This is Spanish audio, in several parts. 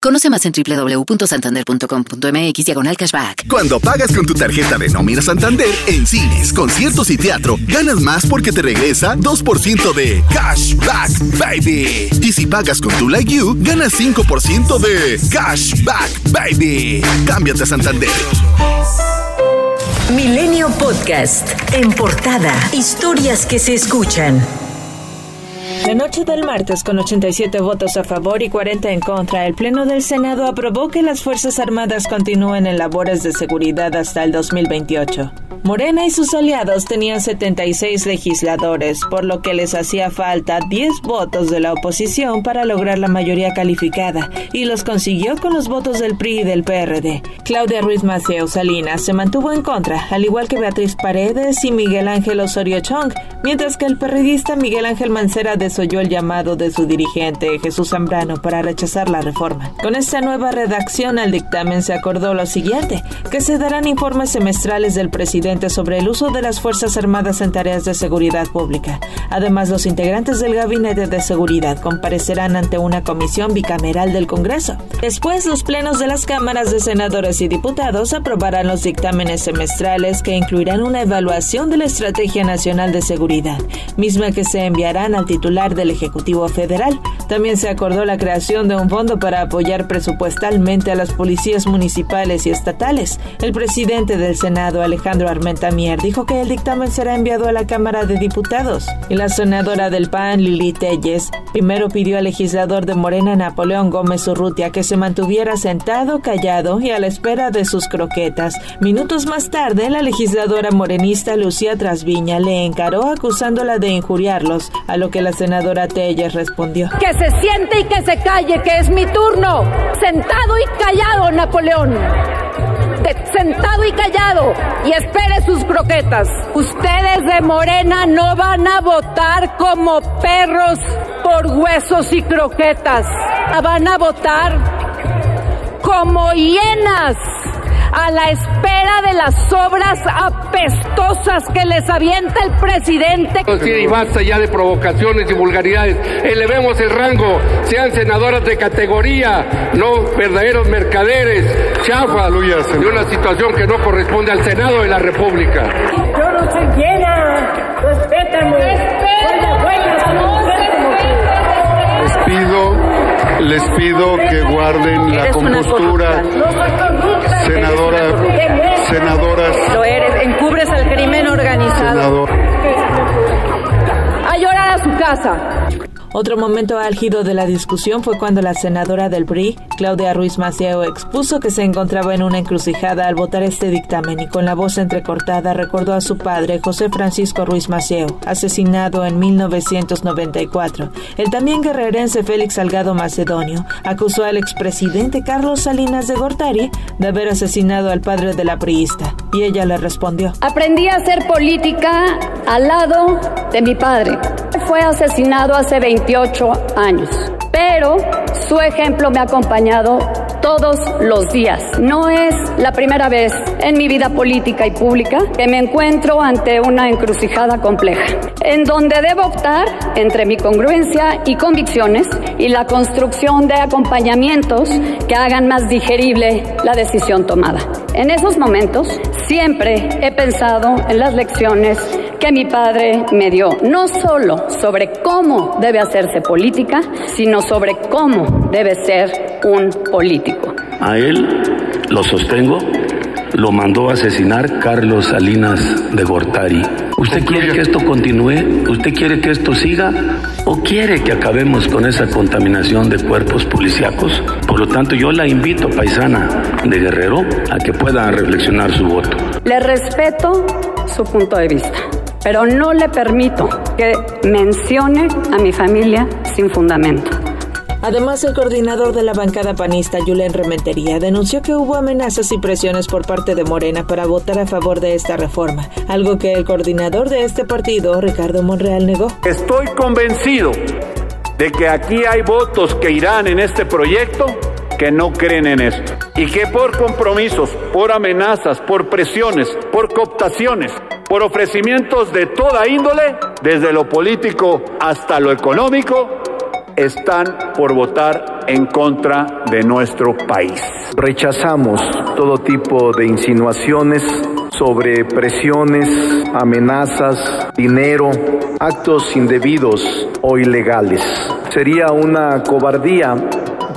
Conoce más en www.santander.com.mx diagonal cashback. Cuando pagas con tu tarjeta de nómina Santander en cines, conciertos y teatro, ganas más porque te regresa 2% de cashback, baby. Y si pagas con tu Like You, ganas 5% de cashback, baby. Cámbiate a Santander. Milenio Podcast. En portada. Historias que se escuchan. La noche del martes, con 87 votos a favor y 40 en contra, el Pleno del Senado aprobó que las Fuerzas Armadas continúen en labores de seguridad hasta el 2028. Morena y sus aliados tenían 76 legisladores, por lo que les hacía falta 10 votos de la oposición para lograr la mayoría calificada, y los consiguió con los votos del PRI y del PRD. Claudia Ruiz Maceo Salinas se mantuvo en contra, al igual que Beatriz Paredes y Miguel Ángel Osorio Chong, mientras que el perredista Miguel Ángel Mancera desoyó el llamado de su dirigente Jesús Zambrano para rechazar la reforma. Con esta nueva redacción al dictamen se acordó lo siguiente, que se darán informes semestrales del presidente sobre el uso de las Fuerzas Armadas en tareas de seguridad pública. Además, los integrantes del Gabinete de Seguridad comparecerán ante una comisión bicameral del Congreso. Después, los plenos de las cámaras de senadores y diputados aprobarán los dictámenes semestrales que incluirán una evaluación de la Estrategia Nacional de Seguridad, misma que se enviarán al titular del Ejecutivo Federal. También se acordó la creación de un fondo para apoyar presupuestalmente a las policías municipales y estatales. El presidente del Senado, Alejandro Armenta, Tamier dijo que el dictamen será enviado a la Cámara de Diputados. Y la senadora del PAN, Lili Telles, primero pidió al legislador de Morena, Napoleón Gómez Urrutia, que se mantuviera sentado, callado y a la espera de sus croquetas. Minutos más tarde, la legisladora morenista Lucía Trasviña le encaró acusándola de injuriarlos, a lo que la senadora Telles respondió. Que se siente y que se calle, que es mi turno. Sentado y callado, Napoleón sentado y callado y espere sus croquetas. Ustedes de Morena no van a votar como perros por huesos y croquetas. Van a votar como hienas a la espera de las obras apestosas que les avienta el presidente. y basta ya de provocaciones y vulgaridades. Elevemos el rango, sean senadoras de categoría, no verdaderos mercaderes, chafa de una situación que no corresponde al Senado de la República. Yo no soy llena, respétame. Les pido, les pido que guarden la compostura. Senadora, senadoras. Lo eres, encubres al crimen organizado. A llorar a su casa. Otro momento álgido de la discusión fue cuando la senadora del PRI, Claudia Ruiz Macieo, expuso que se encontraba en una encrucijada al votar este dictamen y con la voz entrecortada recordó a su padre, José Francisco Ruiz Macieo, asesinado en 1994. El también guerrerense Félix Salgado Macedonio acusó al expresidente Carlos Salinas de Gortari de haber asesinado al padre de la priista y ella le respondió. Aprendí a hacer política al lado de mi padre. Fue asesinado hace 20 28 años, pero su ejemplo me ha acompañado todos los días. No es la primera vez en mi vida política y pública que me encuentro ante una encrucijada compleja, en donde debo optar entre mi congruencia y convicciones y la construcción de acompañamientos que hagan más digerible la decisión tomada. En esos momentos siempre he pensado en las lecciones que mi padre me dio, no solo sobre cómo debe hacerse política, sino sobre cómo debe ser un político. A él lo sostengo, lo mandó a asesinar Carlos Salinas de Gortari. ¿Usted quiere que esto continúe? ¿Usted quiere que esto siga? ¿O quiere que acabemos con esa contaminación de cuerpos policíacos? Por lo tanto, yo la invito, paisana de Guerrero, a que pueda reflexionar su voto. Le respeto su punto de vista pero no le permito que mencione a mi familia sin fundamento. Además, el coordinador de la bancada panista, Julen Rementería, denunció que hubo amenazas y presiones por parte de Morena para votar a favor de esta reforma, algo que el coordinador de este partido, Ricardo Monreal, negó. Estoy convencido de que aquí hay votos que irán en este proyecto que no creen en esto y que por compromisos, por amenazas, por presiones, por cooptaciones, por ofrecimientos de toda índole, desde lo político hasta lo económico, están por votar en contra de nuestro país. Rechazamos todo tipo de insinuaciones sobre presiones, amenazas, dinero, actos indebidos o ilegales. Sería una cobardía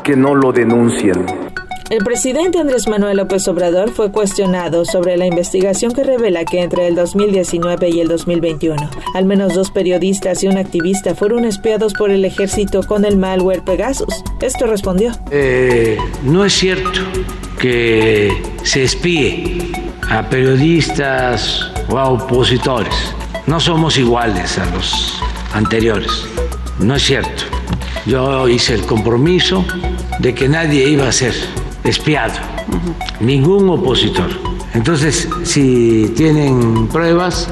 que no lo denuncien. El presidente Andrés Manuel López Obrador fue cuestionado sobre la investigación que revela que entre el 2019 y el 2021, al menos dos periodistas y un activista fueron espiados por el ejército con el malware Pegasus. Esto respondió. Eh, no es cierto que se espíe a periodistas o a opositores. No somos iguales a los anteriores. No es cierto. Yo hice el compromiso de que nadie iba a ser espiado, ningún opositor. Entonces, si tienen pruebas,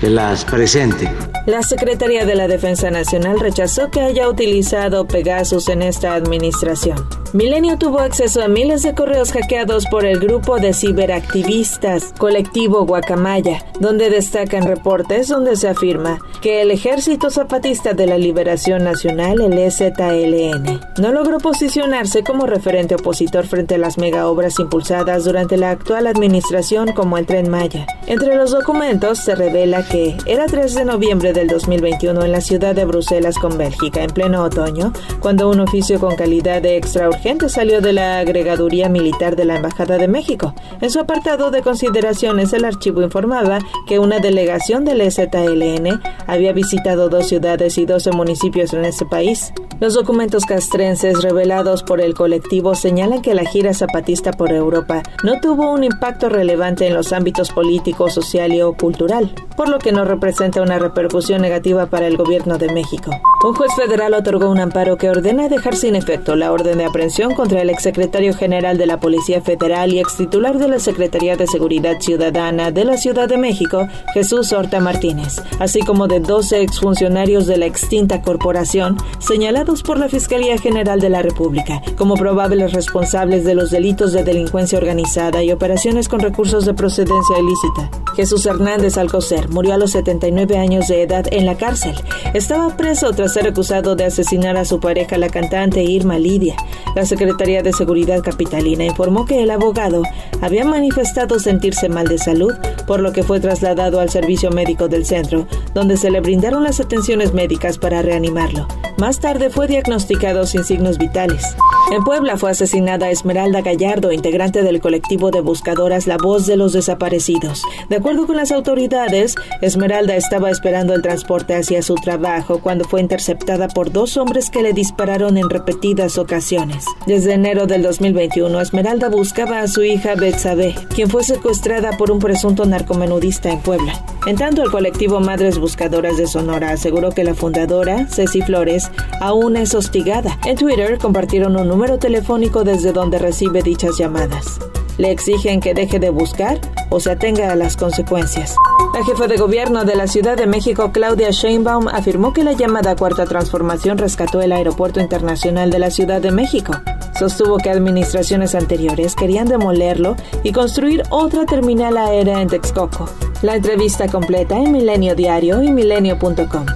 que las presenten. La Secretaría de la Defensa Nacional rechazó que haya utilizado Pegasus en esta administración. Milenio tuvo acceso a miles de correos hackeados por el grupo de ciberactivistas colectivo Guacamaya, donde destacan reportes donde se afirma que el Ejército Zapatista de la Liberación Nacional, el EZLN, no logró posicionarse como referente opositor frente a las mega obras impulsadas durante la actual administración como el Tren Maya. Entre los documentos se revela que era 3 de noviembre del 2021 en la ciudad de Bruselas con Bélgica, en pleno otoño, cuando un oficio con calidad de extra urgente salió de la agregaduría militar de la Embajada de México. En su apartado de consideraciones, el archivo informaba que una delegación del EZLN había visitado dos ciudades y 12 municipios en ese país. Los documentos castrenses revelados por el colectivo señalan que la gira zapatista por Europa no tuvo un impacto relevante en los ámbitos político, social y o cultural, por lo que no representa una repercusión negativa para el gobierno de México. Un juez federal otorgó un amparo que ordena dejar sin efecto la orden de aprehensión contra el exsecretario general de la Policía Federal y extitular de la Secretaría de Seguridad Ciudadana de la Ciudad de México, Jesús Horta Martínez, así como de 12 exfuncionarios de la extinta corporación señalados por la Fiscalía General de la República como probables responsables de los delitos de delincuencia organizada y operaciones con recursos de procedencia ilícita. Jesús Hernández Alcocer murió a los 79 años de edad en la cárcel. Estaba preso tras ser acusado de asesinar a su pareja, la cantante Irma Lidia. La Secretaría de Seguridad Capitalina informó que el abogado había manifestado sentirse mal de salud, por lo que fue trasladado al servicio médico del centro, donde se le brindaron las atenciones médicas para reanimarlo. Más tarde fue diagnosticado sin signos vitales. En Puebla fue asesinada Esmeralda Gallardo, integrante del colectivo de buscadoras La Voz de los Desaparecidos. De acuerdo con las autoridades, Esmeralda estaba esperando el transporte hacia su trabajo cuando fue interceptada por dos hombres que le dispararon en repetidas ocasiones. Desde enero del 2021, Esmeralda buscaba a su hija Betsabe, quien fue secuestrada por un presunto narcomenudista en Puebla. En tanto, el colectivo Madres Buscadoras de Sonora aseguró que la fundadora, Ceci Flores, aún es hostigada. En Twitter compartieron un número telefónico desde donde recibe dichas llamadas. Le exigen que deje de buscar o se atenga a las consecuencias. La jefa de gobierno de la Ciudad de México, Claudia Sheinbaum, afirmó que la llamada Cuarta Transformación rescató el Aeropuerto Internacional de la Ciudad de México. Sostuvo que administraciones anteriores querían demolerlo y construir otra terminal aérea en Texcoco. La entrevista completa en Milenio Diario y milenio.com.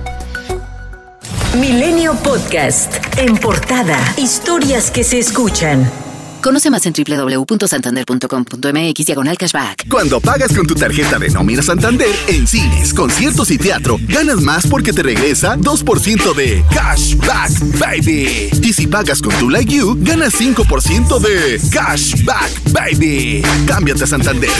Milenio Podcast. En portada. Historias que se escuchan. Conoce más en www.santander.com.mx diagonal cashback. Cuando pagas con tu tarjeta de nómina Santander en cines, conciertos y teatro, ganas más porque te regresa 2% de cashback, baby. Y si pagas con tu Like You, ganas 5% de cashback, baby. Cámbiate a Santander.